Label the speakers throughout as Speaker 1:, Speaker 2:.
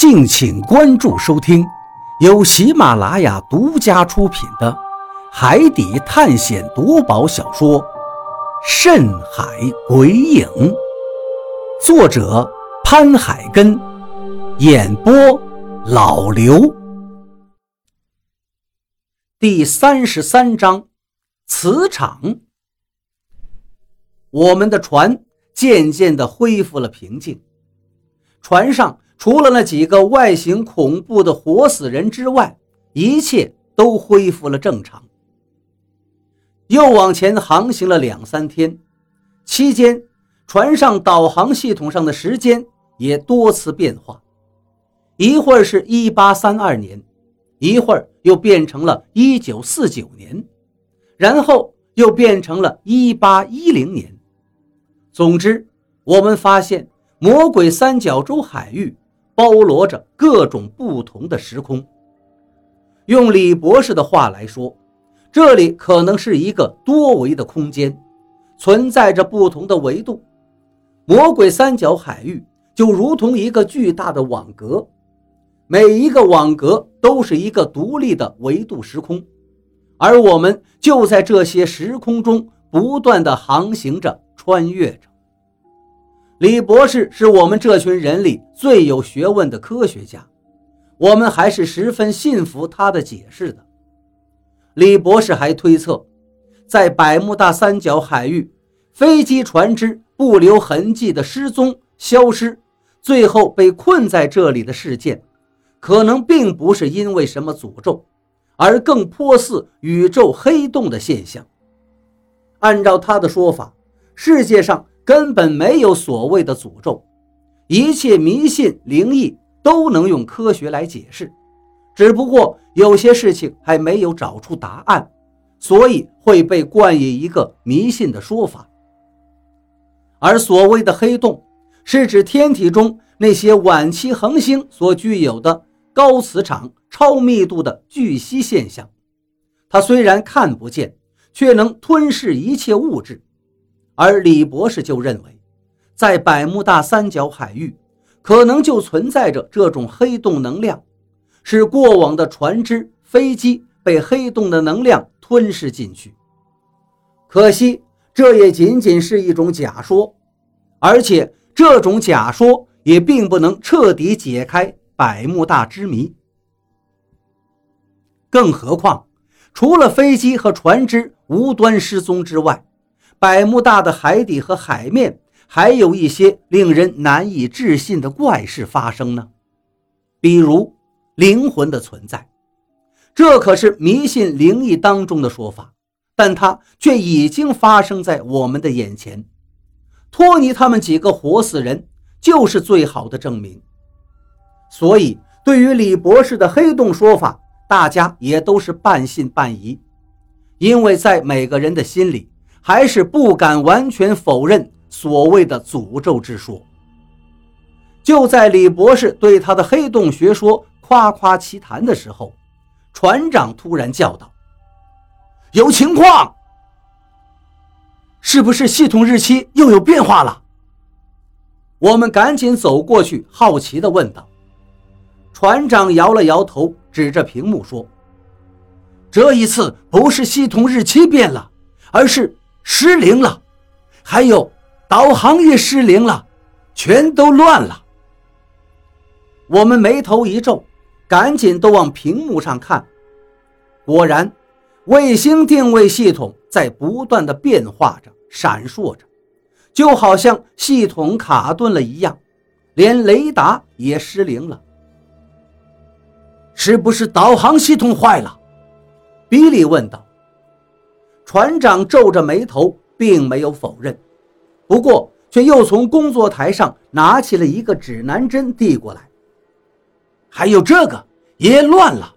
Speaker 1: 敬请关注收听，由喜马拉雅独家出品的《海底探险夺宝小说》《深海鬼影》，作者潘海根，演播老刘。第三十三章，磁场。我们的船渐渐的恢复了平静，船上。除了那几个外形恐怖的活死人之外，一切都恢复了正常。又往前航行了两三天，期间船上导航系统上的时间也多次变化，一会儿是一八三二年，一会儿又变成了一九四九年，然后又变成了一八一零年。总之，我们发现魔鬼三角洲海域。包罗着各种不同的时空。用李博士的话来说，这里可能是一个多维的空间，存在着不同的维度。魔鬼三角海域就如同一个巨大的网格，每一个网格都是一个独立的维度时空，而我们就在这些时空中不断的航行着，穿越着。李博士是我们这群人里最有学问的科学家，我们还是十分信服他的解释的。李博士还推测，在百慕大三角海域，飞机、船只不留痕迹的失踪、消失，最后被困在这里的事件，可能并不是因为什么诅咒，而更颇似宇宙黑洞的现象。按照他的说法，世界上。根本没有所谓的诅咒，一切迷信灵异都能用科学来解释，只不过有些事情还没有找出答案，所以会被冠以一个迷信的说法。而所谓的黑洞，是指天体中那些晚期恒星所具有的高磁场、超密度的巨吸现象。它虽然看不见，却能吞噬一切物质。而李博士就认为，在百慕大三角海域，可能就存在着这种黑洞能量，是过往的船只、飞机被黑洞的能量吞噬进去。可惜，这也仅仅是一种假说，而且这种假说也并不能彻底解开百慕大之谜。更何况，除了飞机和船只无端失踪之外，百慕大的海底和海面还有一些令人难以置信的怪事发生呢，比如灵魂的存在，这可是迷信灵异当中的说法，但它却已经发生在我们的眼前。托尼他们几个活死人就是最好的证明。所以，对于李博士的黑洞说法，大家也都是半信半疑，因为在每个人的心里。还是不敢完全否认所谓的诅咒之说。就在李博士对他的黑洞学说夸夸其谈的时候，船长突然叫道：“有情况！是不是系统日期又有变化了？”我们赶紧走过去，好奇地问道。船长摇了摇头，指着屏幕说：“这一次不是系统日期变了，而是……”失灵了，还有导航也失灵了，全都乱了。我们眉头一皱，赶紧都往屏幕上看。果然，卫星定位系统在不断的变化着、闪烁着，就好像系统卡顿了一样，连雷达也失灵了。是不是导航系统坏了？比利问道。船长皱着眉头，并没有否认，不过却又从工作台上拿起了一个指南针递过来。还有这个也乱了。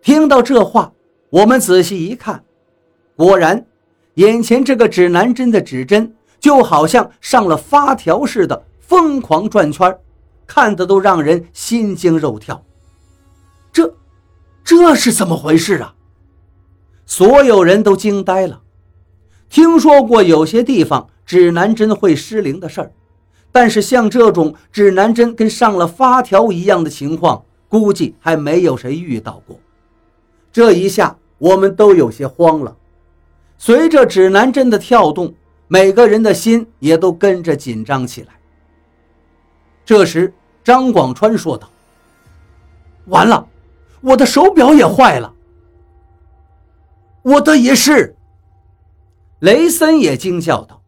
Speaker 1: 听到这话，我们仔细一看，果然，眼前这个指南针的指针就好像上了发条似的疯狂转圈，看得都让人心惊肉跳。这，这是怎么回事啊？所有人都惊呆了。听说过有些地方指南针会失灵的事儿，但是像这种指南针跟上了发条一样的情况，估计还没有谁遇到过。这一下，我们都有些慌了。随着指南针的跳动，每个人的心也都跟着紧张起来。这时，张广川说道：“完了，我的手表也坏了。”
Speaker 2: 我的也是。
Speaker 1: 雷森也惊叫道：“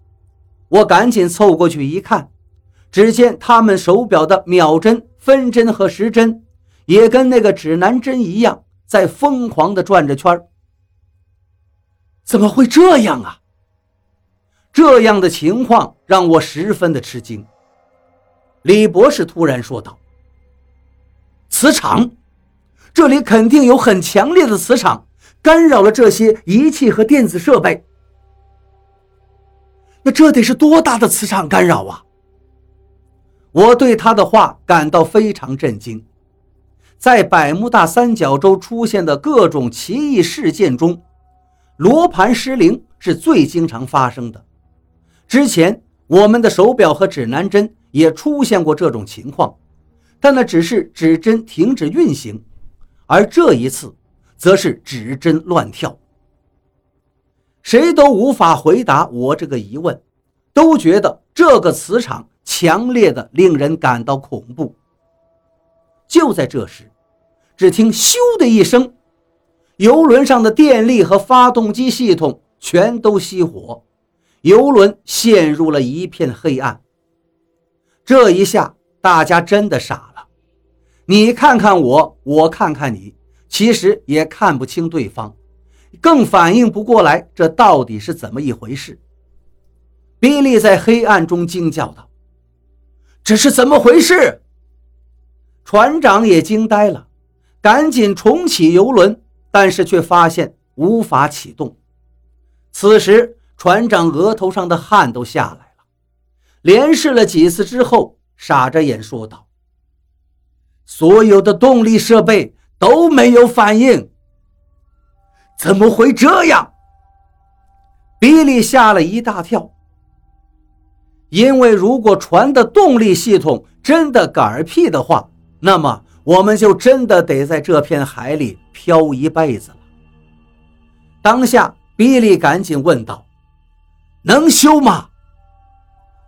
Speaker 1: 我赶紧凑过去一看。”只见他们手表的秒针、分针和时针，也跟那个指南针一样，在疯狂地转着圈怎么会这样啊？这样的情况让我十分的吃惊。李博士突然说道：“磁场，这里肯定有很强烈的磁场，干扰了这些仪器和电子设备。那这得是多大的磁场干扰啊？”我对他的话感到非常震惊。在百慕大三角洲出现的各种奇异事件中，罗盘失灵是最经常发生的。之前我们的手表和指南针也出现过这种情况，但那只是指针停止运行，而这一次则是指针乱跳。谁都无法回答我这个疑问，都觉得这个磁场。强烈的，令人感到恐怖。就在这时，只听“咻”的一声，游轮上的电力和发动机系统全都熄火，游轮陷入了一片黑暗。这一下，大家真的傻了。你看看我，我看看你，其实也看不清对方，更反应不过来这到底是怎么一回事。比利在黑暗中惊叫道。这是怎么回事？船长也惊呆了，赶紧重启游轮，但是却发现无法启动。此时，船长额头上的汗都下来了，连试了几次之后，傻着眼说道：“所有的动力设备都没有反应，怎么会这样？”比利吓了一大跳。因为如果船的动力系统真的嗝屁的话，那么我们就真的得在这片海里漂一辈子了。当下，比利赶紧问道：“能修吗？”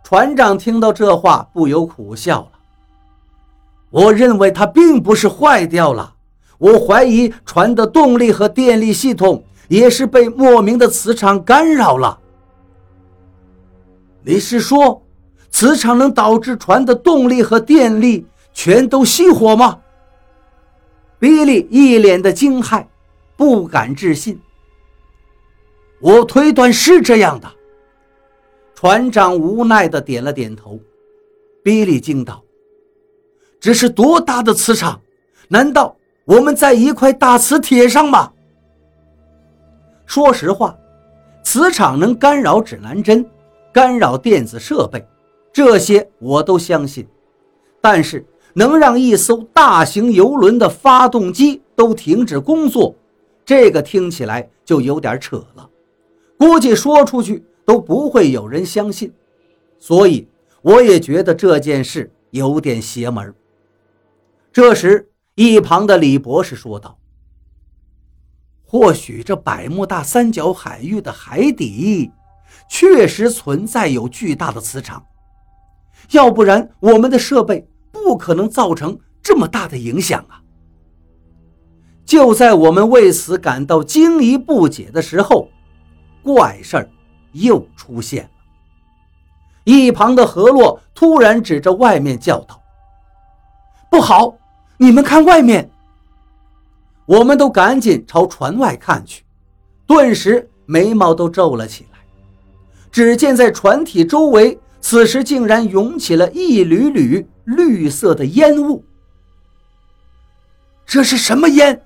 Speaker 1: 船长听到这话，不由苦笑了。我认为它并不是坏掉了，我怀疑船的动力和电力系统也是被莫名的磁场干扰了。你是说，磁场能导致船的动力和电力全都熄火吗？比利一脸的惊骇，不敢置信。我推断是这样的。船长无奈的点了点头。比利惊道：“这是多大的磁场？难道我们在一块大磁铁上吧？”说实话，磁场能干扰指南针。干扰电子设备，这些我都相信，但是能让一艘大型游轮的发动机都停止工作，这个听起来就有点扯了，估计说出去都不会有人相信，所以我也觉得这件事有点邪门。这时，一旁的李博士说道：“或许这百慕大三角海域的海底……”确实存在有巨大的磁场，要不然我们的设备不可能造成这么大的影响啊！就在我们为此感到惊疑不解的时候，怪事儿又出现了。一旁的何洛突然指着外面叫道：“不好，你们看外面！”我们都赶紧朝船外看去，顿时眉毛都皱了起来。只见在船体周围，此时竟然涌起了一缕缕绿色的烟雾。这是什么烟？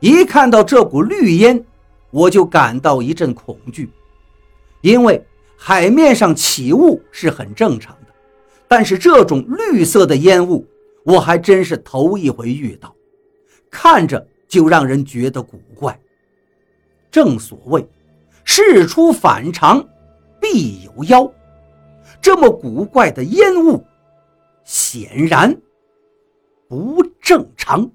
Speaker 1: 一看到这股绿烟，我就感到一阵恐惧，因为海面上起雾是很正常的，但是这种绿色的烟雾，我还真是头一回遇到，看着就让人觉得古怪。正所谓。事出反常，必有妖。这么古怪的烟雾，显然不正常。